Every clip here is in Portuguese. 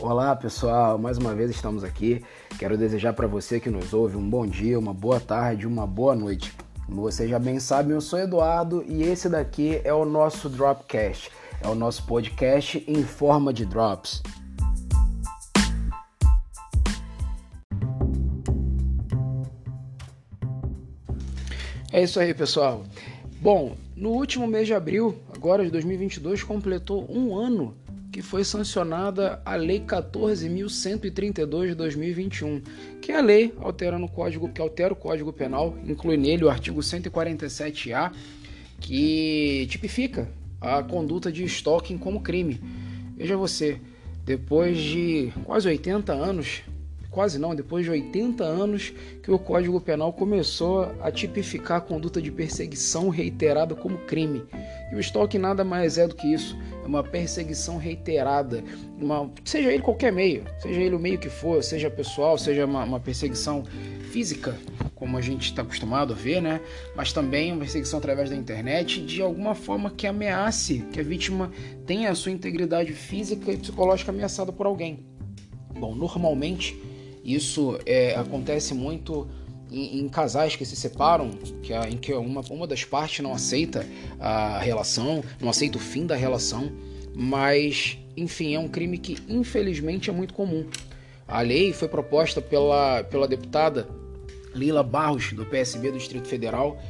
Olá pessoal, mais uma vez estamos aqui. Quero desejar para você que nos ouve um bom dia, uma boa tarde, uma boa noite. Como você já bem sabe, eu sou Eduardo e esse daqui é o nosso Dropcast. É o nosso podcast em forma de drops. É isso aí, pessoal. Bom, no último mês de abril, agora de 2022, completou um ano foi sancionada a Lei 14.132 de 2021, que é a lei alterando o código, que altera o Código Penal, inclui nele o artigo 147-A, que tipifica a conduta de stalking como crime. Veja você, depois de quase 80 anos quase não, depois de 80 anos que o Código Penal começou a tipificar a conduta de perseguição reiterada como crime. E o stalking nada mais é do que isso, é uma perseguição reiterada, uma, seja ele qualquer meio, seja ele o meio que for, seja pessoal, seja uma, uma perseguição física, como a gente está acostumado a ver, né? Mas também uma perseguição através da internet, de alguma forma que ameace que a vítima tenha a sua integridade física e psicológica ameaçada por alguém. Bom, normalmente isso é, acontece muito em, em, casais que se separam, que em que uma, uma das partes não aceita a relação, não aceita o fim da relação, mas, enfim, é um crime que infelizmente é muito comum. A lei foi proposta pela, pela deputada Lila Barros, do PSB do Distrito Federal,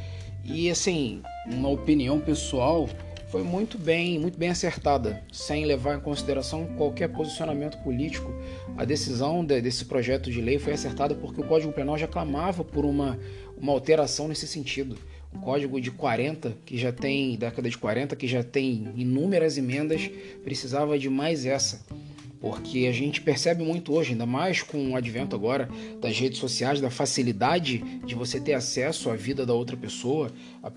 e, assim, uma opinião pessoal, foi muito bem, muito bem acertada, sem levar em consideração qualquer posicionamento político. A decisão de, desse projeto de lei foi acertada porque o Código Penal já clamava por uma, uma alteração nesse sentido. O Código de 40, que já tem, década de 40, que já tem inúmeras emendas, precisava de mais essa porque a gente percebe muito hoje, ainda mais com o advento agora das redes sociais, da facilidade de você ter acesso à vida da outra pessoa.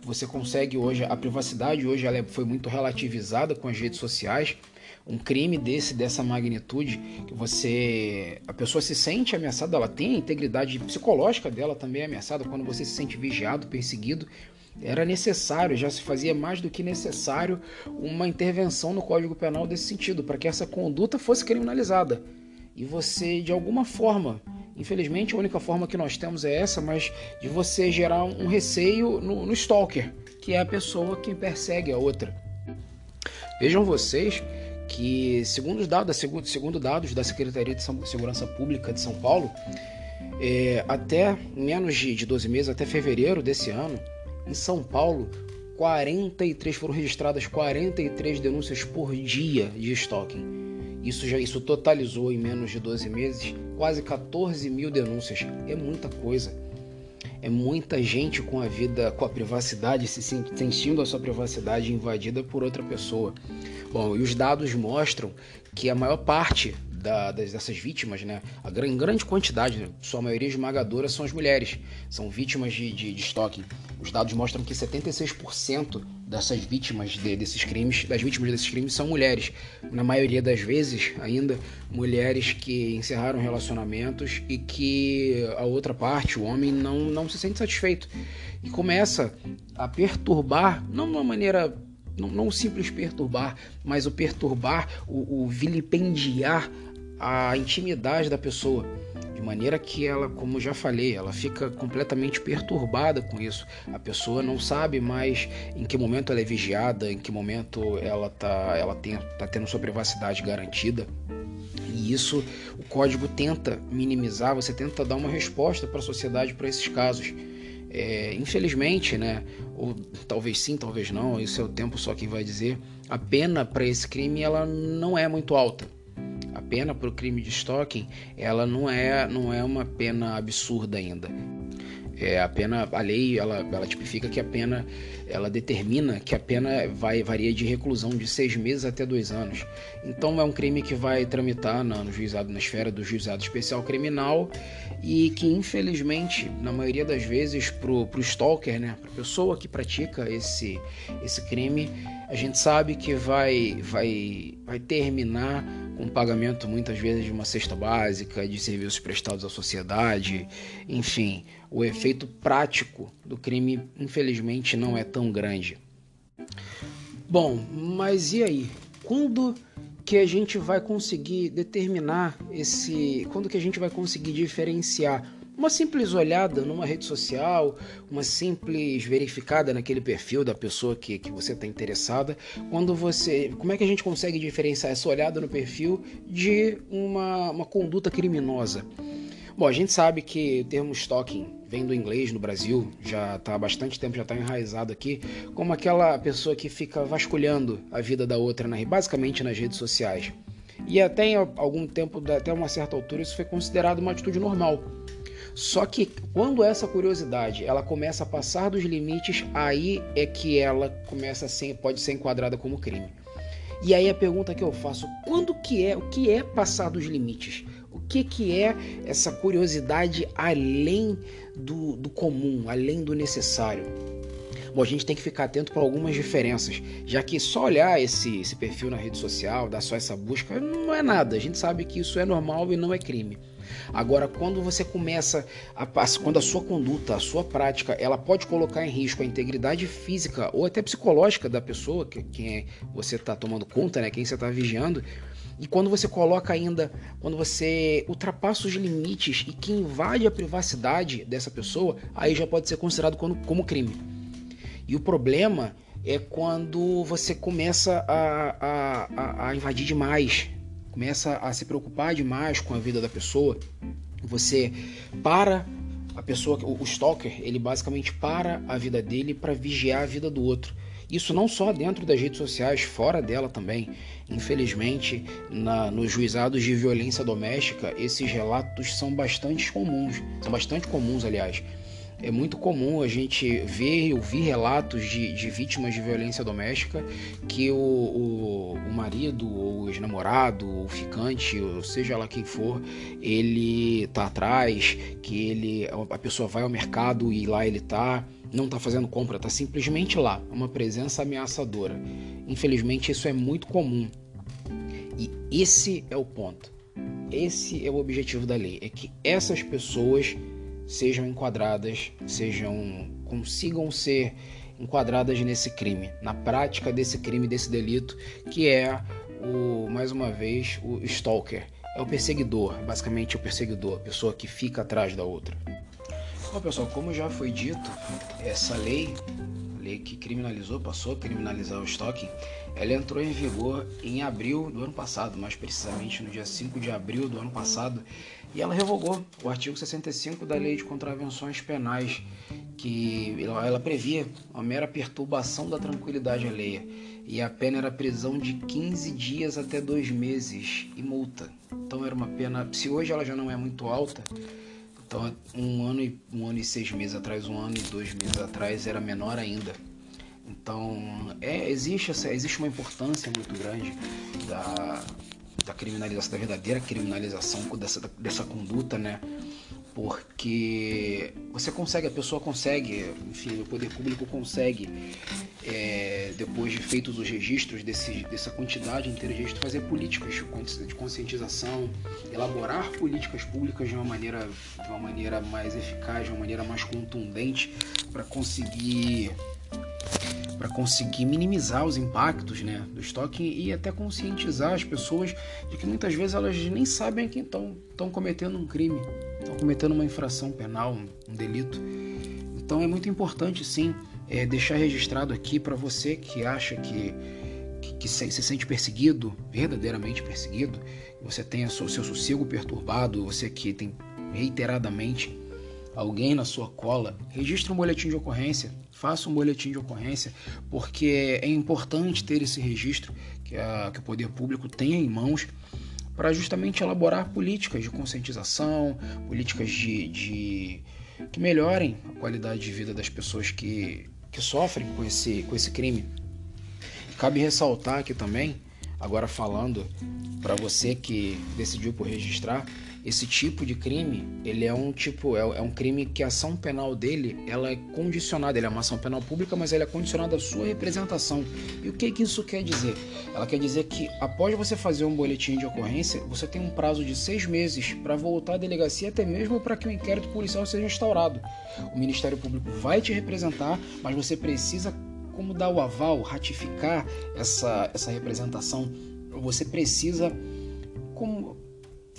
Você consegue hoje, a privacidade hoje ela foi muito relativizada com as redes sociais. Um crime desse, dessa magnitude, que você. A pessoa se sente ameaçada, ela tem a integridade psicológica dela também ameaçada quando você se sente vigiado, perseguido era necessário, já se fazia mais do que necessário uma intervenção no Código Penal desse sentido, para que essa conduta fosse criminalizada. E você, de alguma forma, infelizmente a única forma que nós temos é essa, mas de você gerar um receio no, no stalker, que é a pessoa que persegue a outra. Vejam vocês que, segundo, os dados, segundo, segundo dados da Secretaria de Segurança Pública de São Paulo, é, até menos de, de 12 meses, até fevereiro desse ano, em São Paulo, 43 foram registradas 43 denúncias por dia de stalking. Isso já isso totalizou em menos de 12 meses quase 14 mil denúncias. É muita coisa. É muita gente com a vida, com a privacidade, se sentindo a sua privacidade invadida por outra pessoa. Bom, e os dados mostram que a maior parte da, dessas vítimas, né, a, em grande quantidade, né, sua maioria esmagadora são as mulheres, são vítimas de, de, de. Os dados mostram que 76% dessas vítimas de, desses crimes, das vítimas desses crimes são mulheres. Na maioria das vezes, ainda, mulheres que encerraram relacionamentos e que a outra parte, o homem, não, não se sente satisfeito. E começa a perturbar, não de uma maneira não, não o simples perturbar, mas o perturbar, o, o vilipendiar a intimidade da pessoa, de maneira que ela, como já falei, ela fica completamente perturbada com isso. A pessoa não sabe mais em que momento ela é vigiada, em que momento ela tá, ela tem, tá tendo sua privacidade garantida. E isso o código tenta minimizar, você tenta dar uma resposta para a sociedade para esses casos. É, infelizmente, né, ou talvez sim, talvez não, isso é o tempo só quem vai dizer, a pena para esse crime ela não é muito alta a pena para o crime de stalking ela não é, não é uma pena absurda ainda. É, a pena, a lei, ela, ela tipifica que a pena, ela determina que a pena vai varia de reclusão de seis meses até dois anos. Então é um crime que vai tramitar na, no juizado, na esfera do juizado especial criminal e que infelizmente, na maioria das vezes, pro, pro stalker, né, pra pessoa que pratica esse, esse crime, a gente sabe que vai, vai, vai terminar com pagamento muitas vezes de uma cesta básica, de serviços prestados à sociedade, enfim, o efeito prático do crime, infelizmente, não é tão grande. Bom, mas e aí? Quando que a gente vai conseguir determinar esse. Quando que a gente vai conseguir diferenciar uma simples olhada numa rede social, uma simples verificada naquele perfil da pessoa que, que você está interessada, quando você. Como é que a gente consegue diferenciar essa olhada no perfil de uma, uma conduta criminosa? Bom, a gente sabe que o termo stalking vem do inglês no Brasil, já está há bastante tempo, já está enraizado aqui, como aquela pessoa que fica vasculhando a vida da outra, né? basicamente nas redes sociais. E até em algum tempo, até uma certa altura, isso foi considerado uma atitude normal. Só que quando essa curiosidade ela começa a passar dos limites, aí é que ela começa a ser, pode ser enquadrada como crime. E aí a pergunta que eu faço, quando que é, o que é passar dos limites? Que, que é essa curiosidade além do, do comum, além do necessário? Bom, a gente tem que ficar atento para algumas diferenças, já que só olhar esse, esse perfil na rede social, dar só essa busca, não é nada. A gente sabe que isso é normal e não é crime. Agora, quando você começa a quando a sua conduta, a sua prática, ela pode colocar em risco a integridade física ou até psicológica da pessoa, que quem é, você está tomando conta, né, quem você está vigiando, e quando você coloca ainda, quando você ultrapassa os limites e que invade a privacidade dessa pessoa, aí já pode ser considerado como, crime. E o problema é quando você começa a, a, a invadir demais, começa a se preocupar demais com a vida da pessoa. Você para a pessoa, o stalker, ele basicamente para a vida dele para vigiar a vida do outro. Isso não só dentro das redes sociais, fora dela também. Infelizmente, na, nos juizados de violência doméstica, esses relatos são bastante comuns. São bastante comuns, aliás. É muito comum a gente ver e ouvir relatos de, de, vítimas de violência doméstica que o, o, o marido, ou o ex-namorado, ou ficante, ou seja lá quem for, ele tá atrás, que ele a pessoa vai ao mercado e lá ele tá não está fazendo compra, está simplesmente lá, uma presença ameaçadora. Infelizmente, isso é muito comum. E esse é o ponto. Esse é o objetivo da lei, é que essas pessoas sejam enquadradas, sejam consigam ser enquadradas nesse crime, na prática desse crime, desse delito, que é o mais uma vez o stalker, é o perseguidor, basicamente o perseguidor, a pessoa que fica atrás da outra. Bom, pessoal, como já foi dito, essa lei, lei que criminalizou, passou a criminalizar o stalking, ela entrou em vigor em abril do ano passado, mais precisamente no dia 5 de abril do ano passado, e ela revogou o artigo 65 da Lei de Contravenções Penais, que ela previa a mera perturbação da tranquilidade alheia, e a pena era prisão de 15 dias até dois meses e multa. Então era uma pena, se hoje ela já não é muito alta, então, um ano, e, um ano e seis meses atrás, um ano e dois meses atrás, era menor ainda. Então, é, existe, essa, existe uma importância muito grande da, da criminalização, da verdadeira criminalização dessa, dessa conduta, né? porque você consegue, a pessoa consegue, enfim, o poder público consegue, é, depois de feitos os registros desse, dessa quantidade inteira de registros, fazer políticas de conscientização, elaborar políticas públicas de uma maneira, de uma maneira mais eficaz, de uma maneira mais contundente, para conseguir para conseguir minimizar os impactos né, do estoque e até conscientizar as pessoas de que muitas vezes elas nem sabem que estão cometendo um crime, estão cometendo uma infração penal, um, um delito. Então é muito importante sim é, deixar registrado aqui para você que acha que, que, que se, se, sente perseguido, verdadeiramente perseguido, você tem o seu sossego perturbado, você que tem reiteradamente alguém na sua cola, registre um boletim de ocorrência, faça um boletim de ocorrência, porque é importante ter esse registro que, a, que o poder público tenha em mãos para justamente elaborar políticas de conscientização, políticas de, de, que melhorem a qualidade de vida das pessoas que, que sofrem com esse, com esse crime. Cabe ressaltar aqui também, agora falando para você que decidiu por registrar, esse tipo de crime, ele é um tipo, é, é, um crime que a ação penal dele, ela é condicionada, ele é uma ação penal pública, mas ela é condicionada à sua representação. E o que, que isso quer dizer? Ela quer dizer que após você fazer um boletim de ocorrência, você tem um prazo de seis meses para voltar à delegacia, até mesmo para que o inquérito policial seja instaurado. O Ministério Público vai te representar, mas você precisa como dar o aval, ratificar essa, essa representação você precisa, como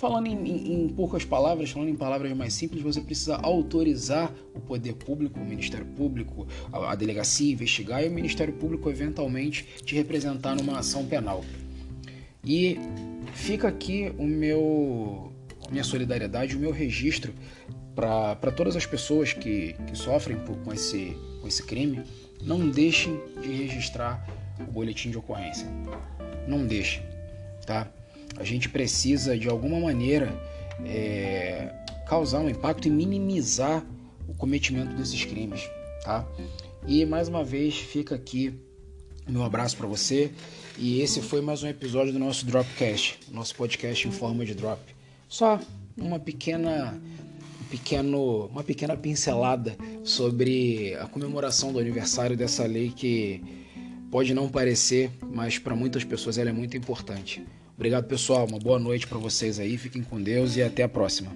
falando em, em, em, poucas palavras, falando em palavras mais simples, você precisa autorizar o poder público, o Ministério Público, a, a delegacia investigar e o Ministério Público eventualmente te representar numa ação penal. E fica aqui o meu minha solidariedade, o meu registro para todas as pessoas que, que sofrem por, com, esse, com esse crime. Não deixem de registrar o boletim de ocorrência. Não deixem, tá? A gente precisa, de alguma maneira, é, causar um impacto e minimizar o cometimento desses crimes, tá? E mais uma vez fica aqui meu abraço para você e esse foi mais um episódio do nosso Dropcast, nosso podcast em forma de drop. Só uma pequena pequeno, uma pequena pincelada sobre a comemoração do aniversário dessa lei que pode não parecer, mas para muitas pessoas ela é muito importante. Obrigado, pessoal. Uma boa noite para vocês aí. Fiquem com Deus e até a próxima.